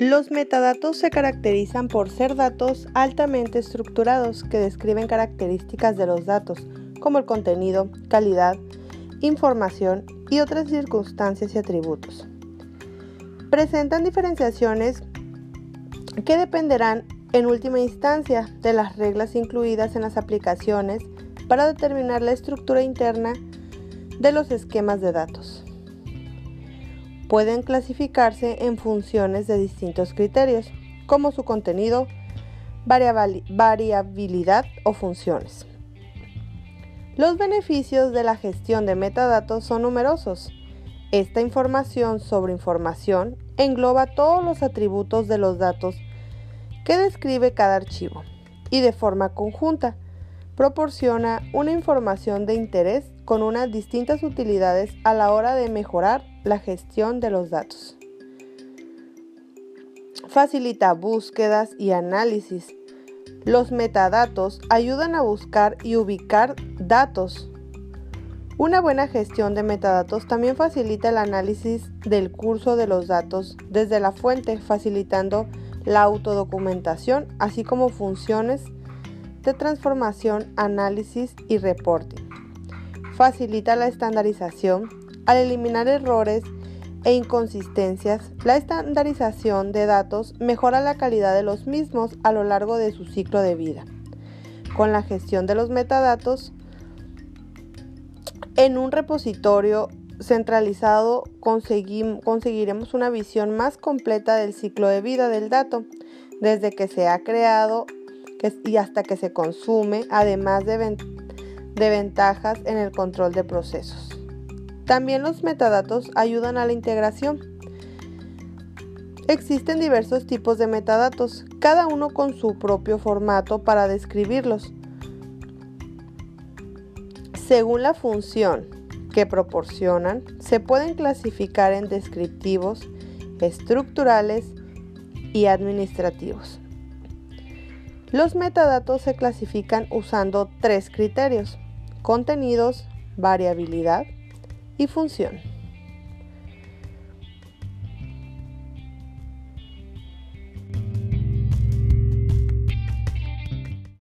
Los metadatos se caracterizan por ser datos altamente estructurados que describen características de los datos, como el contenido, calidad, información y otras circunstancias y atributos. Presentan diferenciaciones que dependerán en última instancia de las reglas incluidas en las aplicaciones para determinar la estructura interna de los esquemas de datos pueden clasificarse en funciones de distintos criterios, como su contenido, variabilidad o funciones. Los beneficios de la gestión de metadatos son numerosos. Esta información sobre información engloba todos los atributos de los datos que describe cada archivo y de forma conjunta proporciona una información de interés con unas distintas utilidades a la hora de mejorar la gestión de los datos. Facilita búsquedas y análisis. Los metadatos ayudan a buscar y ubicar datos. Una buena gestión de metadatos también facilita el análisis del curso de los datos desde la fuente, facilitando la autodocumentación, así como funciones de transformación, análisis y reporting. Facilita la estandarización al eliminar errores e inconsistencias, la estandarización de datos mejora la calidad de los mismos a lo largo de su ciclo de vida. Con la gestión de los metadatos en un repositorio centralizado conseguiremos una visión más completa del ciclo de vida del dato, desde que se ha creado y hasta que se consume, además de ventajas en el control de procesos. También los metadatos ayudan a la integración. Existen diversos tipos de metadatos, cada uno con su propio formato para describirlos. Según la función que proporcionan, se pueden clasificar en descriptivos, estructurales y administrativos. Los metadatos se clasifican usando tres criterios, contenidos, variabilidad y función.